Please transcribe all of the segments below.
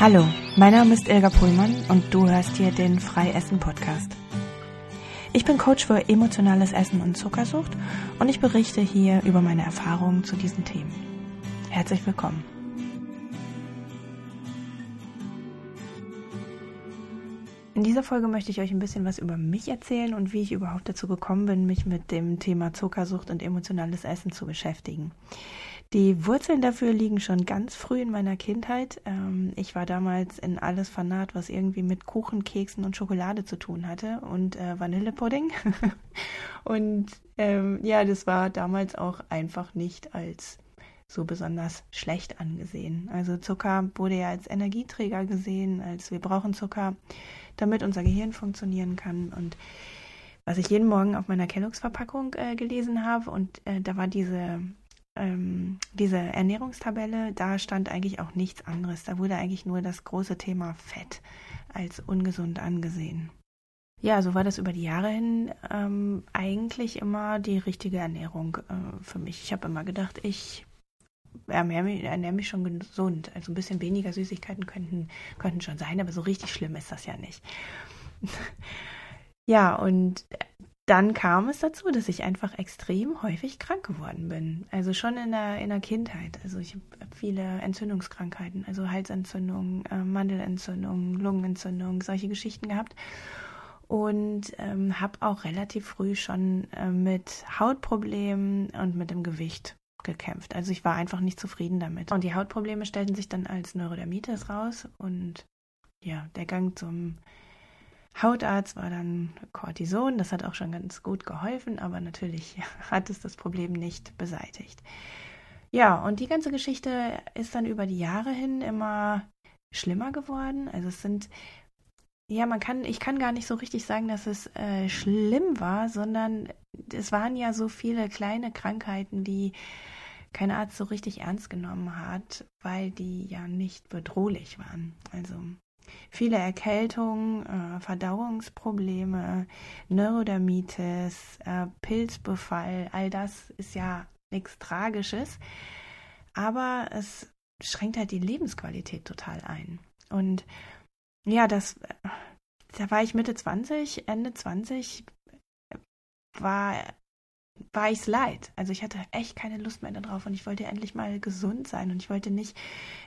Hallo, mein Name ist Ilga Pullmann und du hörst hier den Freiessen Podcast. Ich bin Coach für emotionales Essen und Zuckersucht und ich berichte hier über meine Erfahrungen zu diesen Themen. Herzlich willkommen. In dieser Folge möchte ich euch ein bisschen was über mich erzählen und wie ich überhaupt dazu gekommen bin, mich mit dem Thema Zuckersucht und emotionales Essen zu beschäftigen. Die Wurzeln dafür liegen schon ganz früh in meiner Kindheit. Ähm, ich war damals in alles fanat, was irgendwie mit Kuchen, Keksen und Schokolade zu tun hatte und äh, Vanillepudding. und ähm, ja, das war damals auch einfach nicht als so besonders schlecht angesehen. Also Zucker wurde ja als Energieträger gesehen, als wir brauchen Zucker, damit unser Gehirn funktionieren kann. Und was ich jeden Morgen auf meiner Kelloggs-Verpackung äh, gelesen habe, und äh, da war diese ähm, diese Ernährungstabelle, da stand eigentlich auch nichts anderes. Da wurde eigentlich nur das große Thema Fett als ungesund angesehen. Ja, so war das über die Jahre hin ähm, eigentlich immer die richtige Ernährung äh, für mich. Ich habe immer gedacht, ich ernähre mich, ernähre mich, schon gesund. Also ein bisschen weniger Süßigkeiten könnten, könnten schon sein, aber so richtig schlimm ist das ja nicht. ja, und dann kam es dazu, dass ich einfach extrem häufig krank geworden bin. Also schon in der, in der Kindheit. Also ich habe viele Entzündungskrankheiten, also Halsentzündung, äh, Mandelentzündung, Lungenentzündung, solche Geschichten gehabt. Und ähm, habe auch relativ früh schon äh, mit Hautproblemen und mit dem Gewicht gekämpft. Also ich war einfach nicht zufrieden damit. Und die Hautprobleme stellten sich dann als Neurodermitis raus. Und ja, der Gang zum Hautarzt war dann Cortison. Das hat auch schon ganz gut geholfen, aber natürlich hat es das Problem nicht beseitigt. Ja, und die ganze Geschichte ist dann über die Jahre hin immer schlimmer geworden. Also es sind, ja, man kann, ich kann gar nicht so richtig sagen, dass es äh, schlimm war, sondern es waren ja so viele kleine Krankheiten, die kein Arzt so richtig ernst genommen hat, weil die ja nicht bedrohlich waren. Also Viele Erkältungen, äh, Verdauungsprobleme, Neurodermitis, äh, Pilzbefall, all das ist ja nichts Tragisches, aber es schränkt halt die Lebensqualität total ein. Und ja, das, da war ich Mitte 20, Ende 20, war war ich es leid. Also ich hatte echt keine Lust mehr darauf und ich wollte endlich mal gesund sein und ich wollte nicht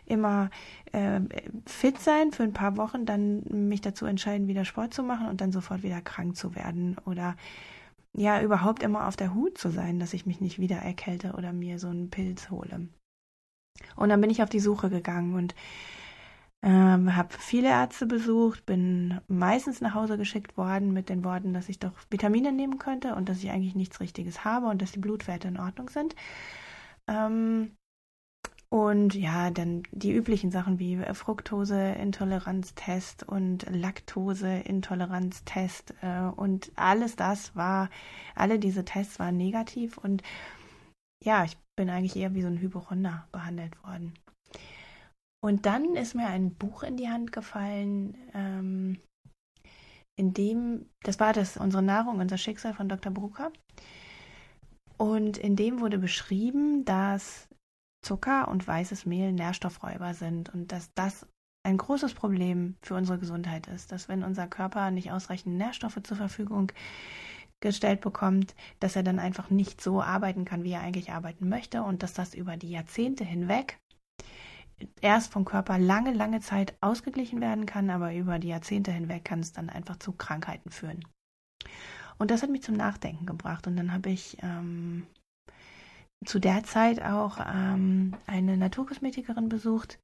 immer äh, fit sein für ein paar Wochen, dann mich dazu entscheiden, wieder Sport zu machen und dann sofort wieder krank zu werden oder ja überhaupt immer auf der Hut zu sein, dass ich mich nicht wieder erkälte oder mir so einen Pilz hole. Und dann bin ich auf die Suche gegangen und ähm, habe viele Ärzte besucht, bin meistens nach Hause geschickt worden mit den Worten, dass ich doch Vitamine nehmen könnte und dass ich eigentlich nichts Richtiges habe und dass die Blutwerte in Ordnung sind. Ähm, und ja, dann die üblichen Sachen wie Fructoseintoleranztest und Laktoseintoleranztest äh, und alles das war, alle diese Tests waren negativ und ja, ich bin eigentlich eher wie so ein Hypochonder behandelt worden. Und dann ist mir ein Buch in die Hand gefallen, ähm, in dem, das war das, unsere Nahrung, unser Schicksal von Dr. Brucker. Und in dem wurde beschrieben, dass Zucker und weißes Mehl Nährstoffräuber sind und dass das ein großes Problem für unsere Gesundheit ist, dass wenn unser Körper nicht ausreichend Nährstoffe zur Verfügung gestellt bekommt, dass er dann einfach nicht so arbeiten kann, wie er eigentlich arbeiten möchte und dass das über die Jahrzehnte hinweg erst vom Körper lange, lange Zeit ausgeglichen werden kann, aber über die Jahrzehnte hinweg kann es dann einfach zu Krankheiten führen. Und das hat mich zum Nachdenken gebracht. Und dann habe ich ähm, zu der Zeit auch ähm, eine Naturkosmetikerin besucht,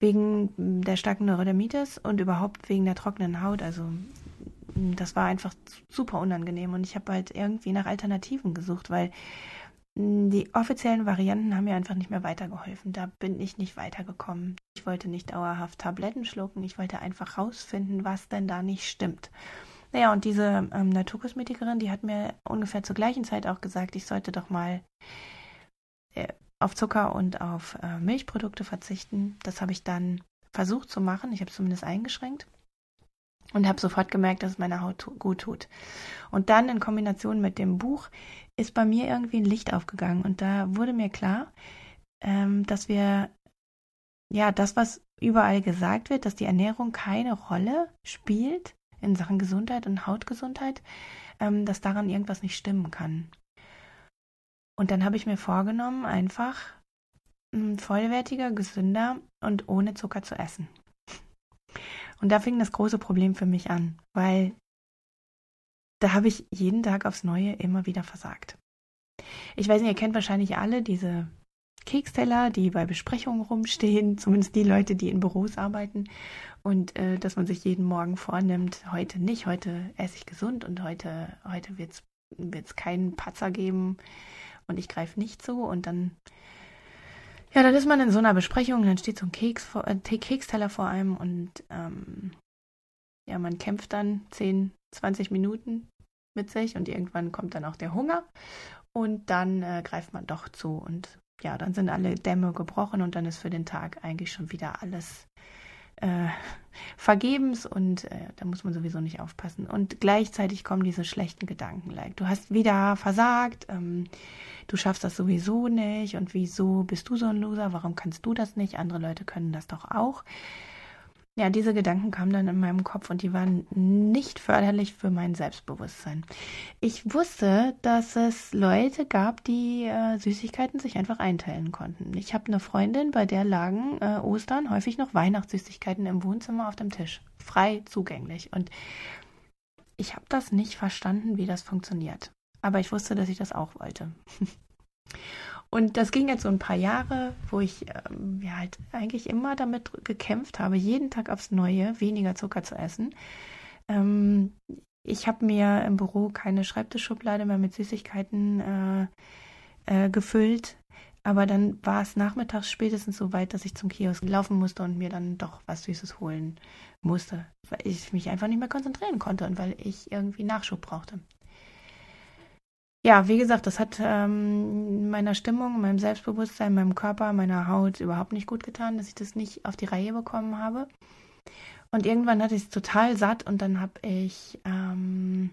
wegen der starken Neurodermitis und überhaupt wegen der trockenen Haut. Also das war einfach super unangenehm und ich habe halt irgendwie nach Alternativen gesucht, weil die offiziellen Varianten haben mir einfach nicht mehr weitergeholfen. Da bin ich nicht weitergekommen. Ich wollte nicht dauerhaft Tabletten schlucken. Ich wollte einfach rausfinden, was denn da nicht stimmt. Naja, und diese ähm, Naturkosmetikerin, die hat mir ungefähr zur gleichen Zeit auch gesagt, ich sollte doch mal äh, auf Zucker und auf äh, Milchprodukte verzichten. Das habe ich dann versucht zu machen. Ich habe es zumindest eingeschränkt und habe sofort gemerkt, dass es meiner Haut gut tut. Und dann in Kombination mit dem Buch ist bei mir irgendwie ein Licht aufgegangen und da wurde mir klar, ähm, dass wir ja, das, was überall gesagt wird, dass die Ernährung keine Rolle spielt in Sachen Gesundheit und Hautgesundheit, ähm, dass daran irgendwas nicht stimmen kann. Und dann habe ich mir vorgenommen, einfach vollwertiger, gesünder und ohne Zucker zu essen. Und da fing das große Problem für mich an, weil da habe ich jeden Tag aufs Neue immer wieder versagt. Ich weiß nicht, ihr kennt wahrscheinlich alle diese Keksteller, die bei Besprechungen rumstehen, zumindest die Leute, die in Büros arbeiten. Und äh, dass man sich jeden Morgen vornimmt, heute nicht, heute esse ich gesund und heute, heute wird es keinen Patzer geben und ich greife nicht zu. Und dann, ja, dann ist man in so einer Besprechung, dann steht so ein Keks vor, äh, Keksteller vor einem und ähm, ja, man kämpft dann 10, 20 Minuten mit sich und irgendwann kommt dann auch der Hunger und dann äh, greift man doch zu und ja, dann sind alle Dämme gebrochen und dann ist für den Tag eigentlich schon wieder alles äh, vergebens und äh, da muss man sowieso nicht aufpassen. Und gleichzeitig kommen diese schlechten Gedanken, like, du hast wieder versagt, ähm, du schaffst das sowieso nicht und wieso bist du so ein Loser, warum kannst du das nicht, andere Leute können das doch auch. Ja, diese Gedanken kamen dann in meinem Kopf und die waren nicht förderlich für mein Selbstbewusstsein. Ich wusste, dass es Leute gab, die äh, Süßigkeiten sich einfach einteilen konnten. Ich habe eine Freundin, bei der lagen äh, Ostern häufig noch Weihnachtssüßigkeiten im Wohnzimmer auf dem Tisch, frei zugänglich. Und ich habe das nicht verstanden, wie das funktioniert. Aber ich wusste, dass ich das auch wollte. Und das ging jetzt so ein paar Jahre, wo ich ähm, ja halt eigentlich immer damit gekämpft habe, jeden Tag aufs Neue weniger Zucker zu essen. Ähm, ich habe mir im Büro keine Schreibtischschublade mehr mit Süßigkeiten äh, äh, gefüllt. Aber dann war es nachmittags spätestens so weit, dass ich zum Kiosk laufen musste und mir dann doch was Süßes holen musste, weil ich mich einfach nicht mehr konzentrieren konnte und weil ich irgendwie Nachschub brauchte ja, wie gesagt, das hat ähm, meiner Stimmung, meinem Selbstbewusstsein, meinem Körper, meiner Haut überhaupt nicht gut getan, dass ich das nicht auf die Reihe bekommen habe. Und irgendwann hatte ich es total satt und dann habe ich ähm,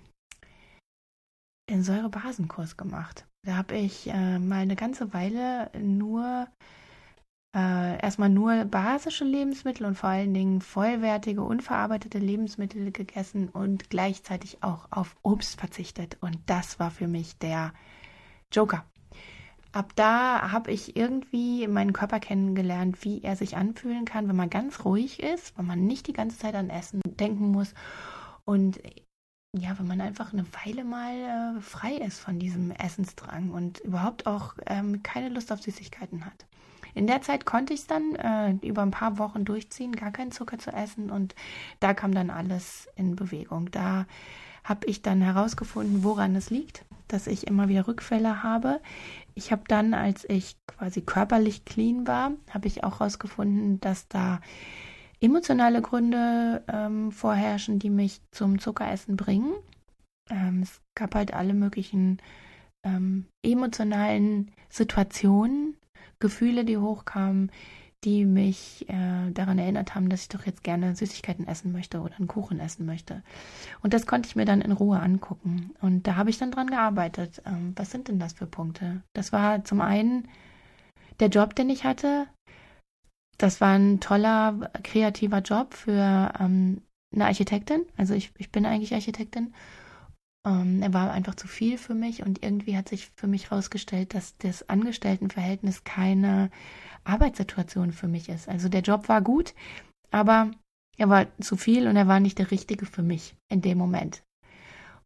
einen Säurebasenkurs gemacht. Da habe ich äh, mal eine ganze Weile nur äh, erstmal nur basische Lebensmittel und vor allen Dingen vollwertige, unverarbeitete Lebensmittel gegessen und gleichzeitig auch auf Obst verzichtet. Und das war für mich der Joker. Ab da habe ich irgendwie meinen Körper kennengelernt, wie er sich anfühlen kann, wenn man ganz ruhig ist, wenn man nicht die ganze Zeit an Essen denken muss und ja, wenn man einfach eine Weile mal äh, frei ist von diesem Essensdrang und überhaupt auch ähm, keine Lust auf Süßigkeiten hat. In der Zeit konnte ich es dann äh, über ein paar Wochen durchziehen, gar keinen Zucker zu essen und da kam dann alles in Bewegung. Da habe ich dann herausgefunden, woran es liegt, dass ich immer wieder Rückfälle habe. Ich habe dann, als ich quasi körperlich clean war, habe ich auch herausgefunden, dass da emotionale Gründe ähm, vorherrschen, die mich zum Zuckeressen bringen. Ähm, es gab halt alle möglichen ähm, emotionalen Situationen, Gefühle, die hochkamen, die mich äh, daran erinnert haben, dass ich doch jetzt gerne Süßigkeiten essen möchte oder einen Kuchen essen möchte. Und das konnte ich mir dann in Ruhe angucken. Und da habe ich dann dran gearbeitet. Ähm, was sind denn das für Punkte? Das war zum einen der Job, den ich hatte. Das war ein toller, kreativer Job für ähm, eine Architektin. Also ich, ich bin eigentlich Architektin ähm, er war einfach zu viel für mich und irgendwie hat sich für mich herausgestellt, dass das Angestelltenverhältnis keine Arbeitssituation für mich ist. Also der Job war gut, aber er war zu viel und er war nicht der richtige für mich in dem Moment.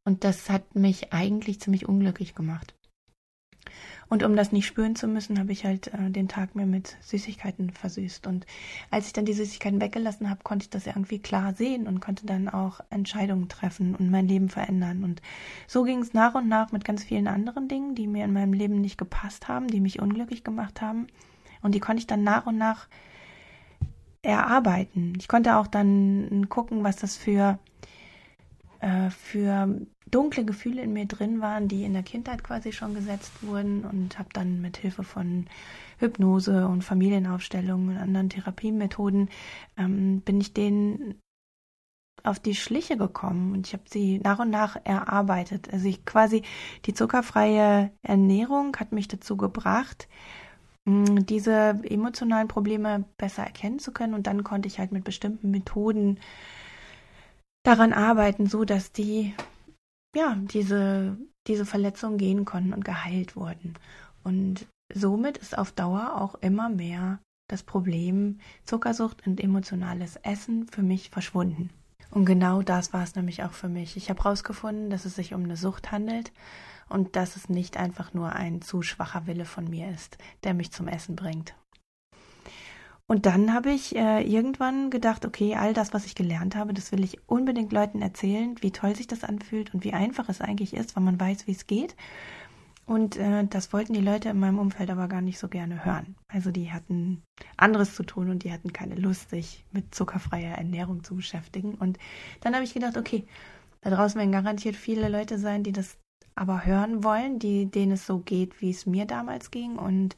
Und das hat mich eigentlich ziemlich unglücklich gemacht. Und um das nicht spüren zu müssen, habe ich halt äh, den Tag mir mit Süßigkeiten versüßt. Und als ich dann die Süßigkeiten weggelassen habe, konnte ich das irgendwie klar sehen und konnte dann auch Entscheidungen treffen und mein Leben verändern. Und so ging es nach und nach mit ganz vielen anderen Dingen, die mir in meinem Leben nicht gepasst haben, die mich unglücklich gemacht haben. Und die konnte ich dann nach und nach erarbeiten. Ich konnte auch dann gucken, was das für äh, für dunkle Gefühle in mir drin waren, die in der Kindheit quasi schon gesetzt wurden und habe dann mit Hilfe von Hypnose und Familienaufstellungen und anderen Therapiemethoden ähm, bin ich denen auf die Schliche gekommen und ich habe sie nach und nach erarbeitet. Also ich quasi die zuckerfreie Ernährung hat mich dazu gebracht, mm, diese emotionalen Probleme besser erkennen zu können. Und dann konnte ich halt mit bestimmten Methoden daran arbeiten, so dass die, ja, diese, diese Verletzungen gehen konnten und geheilt wurden. Und somit ist auf Dauer auch immer mehr das Problem Zuckersucht und emotionales Essen für mich verschwunden. Und genau das war es nämlich auch für mich. Ich habe herausgefunden, dass es sich um eine Sucht handelt und dass es nicht einfach nur ein zu schwacher Wille von mir ist, der mich zum Essen bringt. Und dann habe ich äh, irgendwann gedacht, okay, all das, was ich gelernt habe, das will ich unbedingt Leuten erzählen, wie toll sich das anfühlt und wie einfach es eigentlich ist, wenn man weiß, wie es geht. Und äh, das wollten die Leute in meinem Umfeld aber gar nicht so gerne hören. Also die hatten anderes zu tun und die hatten keine Lust, sich mit zuckerfreier Ernährung zu beschäftigen. Und dann habe ich gedacht, okay, da draußen werden garantiert viele Leute sein, die das aber hören wollen, die, denen es so geht, wie es mir damals ging. Und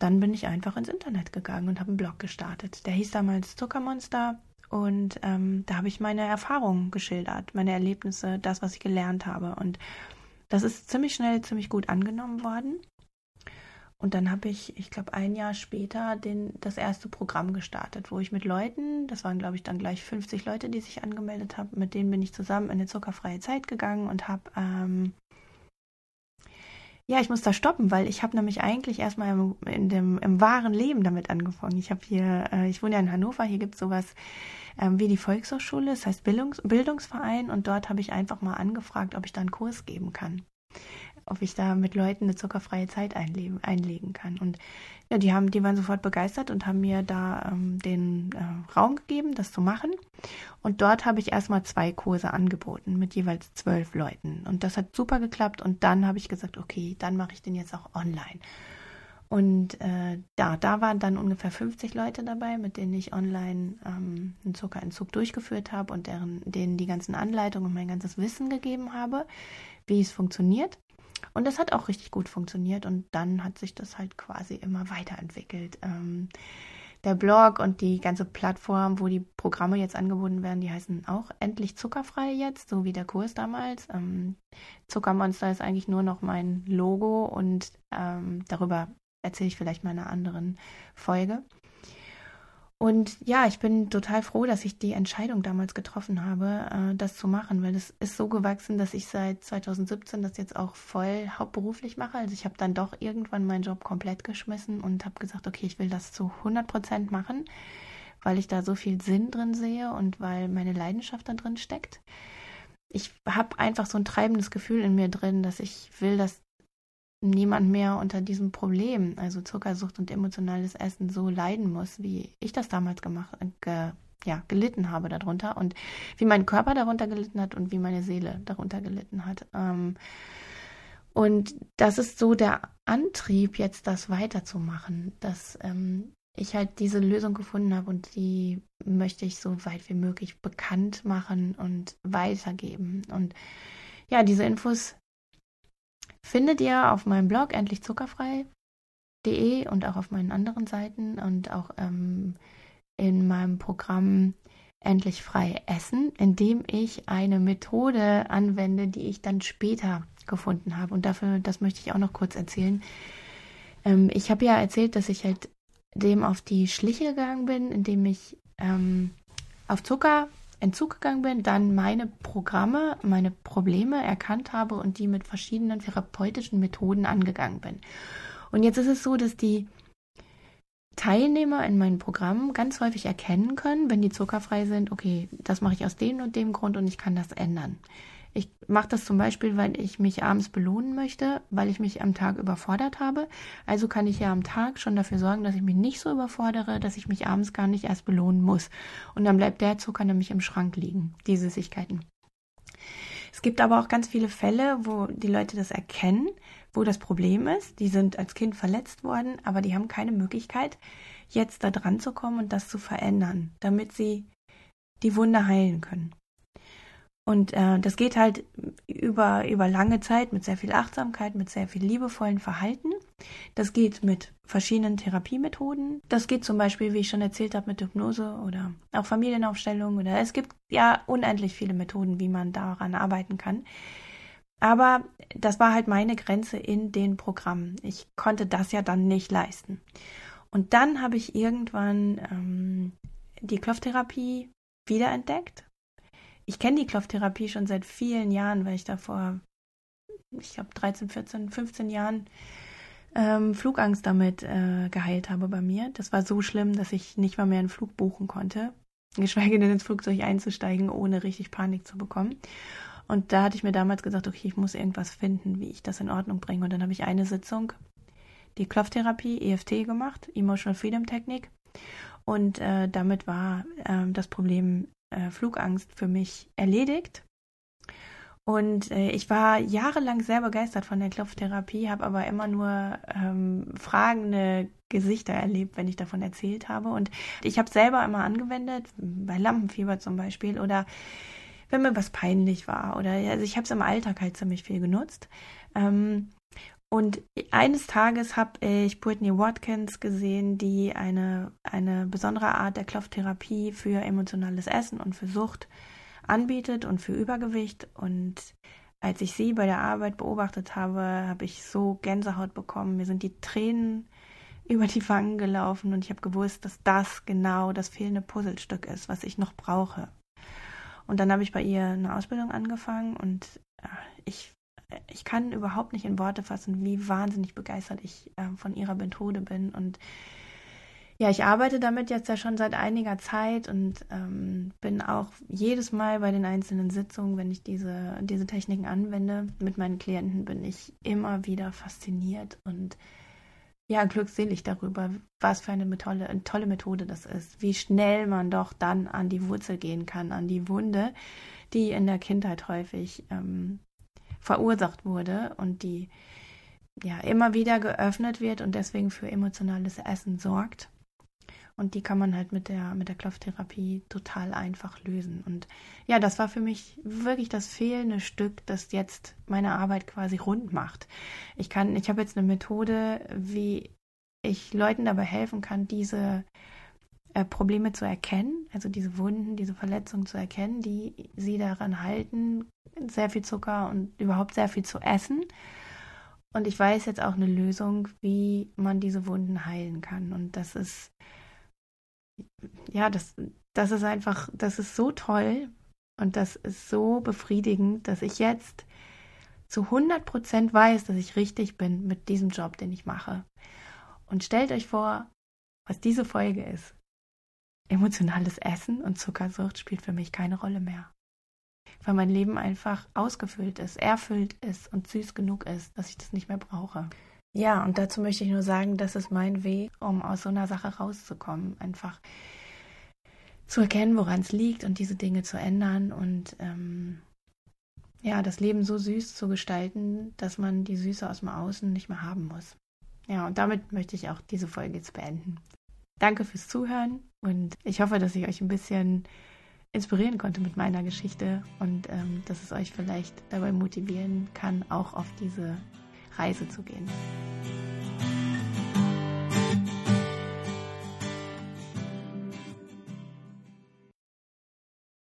dann bin ich einfach ins Internet gegangen und habe einen Blog gestartet. Der hieß damals Zuckermonster. Und ähm, da habe ich meine Erfahrungen geschildert, meine Erlebnisse, das, was ich gelernt habe. Und das ist ziemlich schnell, ziemlich gut angenommen worden. Und dann habe ich, ich glaube, ein Jahr später den, das erste Programm gestartet, wo ich mit Leuten, das waren, glaube ich, dann gleich 50 Leute, die sich angemeldet haben, mit denen bin ich zusammen in eine zuckerfreie Zeit gegangen und habe, ähm, ja, ich muss da stoppen, weil ich habe nämlich eigentlich erstmal im, in dem, im wahren Leben damit angefangen. Ich habe hier, äh, ich wohne ja in Hannover, hier gibt es sowas ähm, wie die Volkshochschule, das heißt Bildungs Bildungsverein und dort habe ich einfach mal angefragt, ob ich da einen Kurs geben kann. Ob ich da mit Leuten eine zuckerfreie Zeit einleben, einlegen kann. Und ja, die haben, die waren sofort begeistert und haben mir da ähm, den äh, Raum gegeben, das zu machen. Und dort habe ich erstmal zwei Kurse angeboten mit jeweils zwölf Leuten. Und das hat super geklappt. Und dann habe ich gesagt, okay, dann mache ich den jetzt auch online. Und äh, da, da waren dann ungefähr 50 Leute dabei, mit denen ich online ähm, einen Zuckerentzug durchgeführt habe und deren, denen die ganzen Anleitungen und mein ganzes Wissen gegeben habe, wie es funktioniert. Und das hat auch richtig gut funktioniert und dann hat sich das halt quasi immer weiterentwickelt. Ähm, der Blog und die ganze Plattform, wo die Programme jetzt angeboten werden, die heißen auch endlich zuckerfrei jetzt, so wie der Kurs damals. Ähm, Zuckermonster ist eigentlich nur noch mein Logo und ähm, darüber erzähle ich vielleicht mal in einer anderen Folge. Und ja, ich bin total froh, dass ich die Entscheidung damals getroffen habe, äh, das zu machen, weil es ist so gewachsen, dass ich seit 2017 das jetzt auch voll hauptberuflich mache. Also ich habe dann doch irgendwann meinen Job komplett geschmissen und habe gesagt, okay, ich will das zu 100 Prozent machen, weil ich da so viel Sinn drin sehe und weil meine Leidenschaft da drin steckt. Ich habe einfach so ein treibendes Gefühl in mir drin, dass ich will, dass niemand mehr unter diesem Problem, also Zuckersucht und emotionales Essen, so leiden muss, wie ich das damals gemacht, ge, ja, gelitten habe darunter und wie mein Körper darunter gelitten hat und wie meine Seele darunter gelitten hat. Ähm, und das ist so der Antrieb, jetzt das weiterzumachen, dass ähm, ich halt diese Lösung gefunden habe und die möchte ich so weit wie möglich bekannt machen und weitergeben. Und ja, diese Infos findet ihr auf meinem Blog endlichzuckerfrei.de und auch auf meinen anderen Seiten und auch ähm, in meinem Programm Endlich frei essen, in dem ich eine Methode anwende, die ich dann später gefunden habe. Und dafür, das möchte ich auch noch kurz erzählen. Ähm, ich habe ja erzählt, dass ich halt dem auf die Schliche gegangen bin, indem ich ähm, auf Zucker Entzug gegangen bin, dann meine Programme, meine Probleme erkannt habe und die mit verschiedenen therapeutischen Methoden angegangen bin. Und jetzt ist es so, dass die Teilnehmer in meinen Programmen ganz häufig erkennen können, wenn die zuckerfrei sind, okay, das mache ich aus dem und dem Grund und ich kann das ändern. Ich mache das zum Beispiel, weil ich mich abends belohnen möchte, weil ich mich am Tag überfordert habe. Also kann ich ja am Tag schon dafür sorgen, dass ich mich nicht so überfordere, dass ich mich abends gar nicht erst belohnen muss. Und dann bleibt der Zucker nämlich im Schrank liegen, die Süßigkeiten. Es gibt aber auch ganz viele Fälle, wo die Leute das erkennen, wo das Problem ist. Die sind als Kind verletzt worden, aber die haben keine Möglichkeit, jetzt da dran zu kommen und das zu verändern, damit sie die Wunde heilen können. Und äh, das geht halt über, über lange Zeit mit sehr viel Achtsamkeit, mit sehr viel liebevollen Verhalten. Das geht mit verschiedenen Therapiemethoden. Das geht zum Beispiel, wie ich schon erzählt habe, mit Hypnose oder auch Familienaufstellung. Oder es gibt ja unendlich viele Methoden, wie man daran arbeiten kann. Aber das war halt meine Grenze in den Programmen. Ich konnte das ja dann nicht leisten. Und dann habe ich irgendwann ähm, die Klopftherapie wiederentdeckt. Ich kenne die Klopftherapie schon seit vielen Jahren, weil ich da vor, ich glaube, 13, 14, 15 Jahren ähm, Flugangst damit äh, geheilt habe bei mir. Das war so schlimm, dass ich nicht mal mehr einen Flug buchen konnte, geschweige denn ins Flugzeug einzusteigen, ohne richtig Panik zu bekommen. Und da hatte ich mir damals gesagt, okay, ich muss irgendwas finden, wie ich das in Ordnung bringe. Und dann habe ich eine Sitzung, die Klopftherapie, EFT gemacht, Emotional Freedom Technik. Und äh, damit war äh, das Problem äh, Flugangst für mich erledigt. Und äh, ich war jahrelang sehr begeistert von der Klopftherapie, habe aber immer nur ähm, fragende Gesichter erlebt, wenn ich davon erzählt habe. Und ich habe selber immer angewendet, bei Lampenfieber zum Beispiel oder wenn mir was peinlich war oder also ich habe es im Alltag halt ziemlich viel genutzt. Ähm, und eines Tages habe ich Brittany Watkins gesehen, die eine, eine besondere Art der Klopftherapie für emotionales Essen und für Sucht anbietet und für Übergewicht. Und als ich sie bei der Arbeit beobachtet habe, habe ich so Gänsehaut bekommen. Mir sind die Tränen über die Wangen gelaufen und ich habe gewusst, dass das genau das fehlende Puzzlestück ist, was ich noch brauche. Und dann habe ich bei ihr eine Ausbildung angefangen und äh, ich, ich kann überhaupt nicht in Worte fassen, wie wahnsinnig begeistert ich äh, von ihrer Methode bin. Und ja, ich arbeite damit jetzt ja schon seit einiger Zeit und ähm, bin auch jedes Mal bei den einzelnen Sitzungen, wenn ich diese, diese Techniken anwende, mit meinen Klienten bin ich immer wieder fasziniert und ja, glückselig darüber, was für eine tolle, eine tolle Methode das ist, wie schnell man doch dann an die Wurzel gehen kann, an die Wunde, die in der Kindheit häufig ähm, verursacht wurde und die ja immer wieder geöffnet wird und deswegen für emotionales Essen sorgt. Und die kann man halt mit der, mit der Klopftherapie total einfach lösen. Und ja, das war für mich wirklich das fehlende Stück, das jetzt meine Arbeit quasi rund macht. Ich kann, ich habe jetzt eine Methode, wie ich Leuten dabei helfen kann, diese äh, Probleme zu erkennen, also diese Wunden, diese Verletzungen zu erkennen, die sie daran halten, sehr viel Zucker und überhaupt sehr viel zu essen. Und ich weiß jetzt auch eine Lösung, wie man diese Wunden heilen kann. Und das ist ja, das, das ist einfach, das ist so toll und das ist so befriedigend, dass ich jetzt zu 100 Prozent weiß, dass ich richtig bin mit diesem Job, den ich mache. Und stellt euch vor, was diese Folge ist. Emotionales Essen und Zuckersucht spielt für mich keine Rolle mehr. Weil mein Leben einfach ausgefüllt ist, erfüllt ist und süß genug ist, dass ich das nicht mehr brauche. Ja, und dazu möchte ich nur sagen, das ist mein Weg, um aus so einer Sache rauszukommen. Einfach zu erkennen, woran es liegt und diese Dinge zu ändern und ähm, ja, das Leben so süß zu gestalten, dass man die Süße aus dem Außen nicht mehr haben muss. Ja, und damit möchte ich auch diese Folge jetzt beenden. Danke fürs Zuhören und ich hoffe, dass ich euch ein bisschen inspirieren konnte mit meiner Geschichte und ähm, dass es euch vielleicht dabei motivieren kann, auch auf diese Reise zu gehen.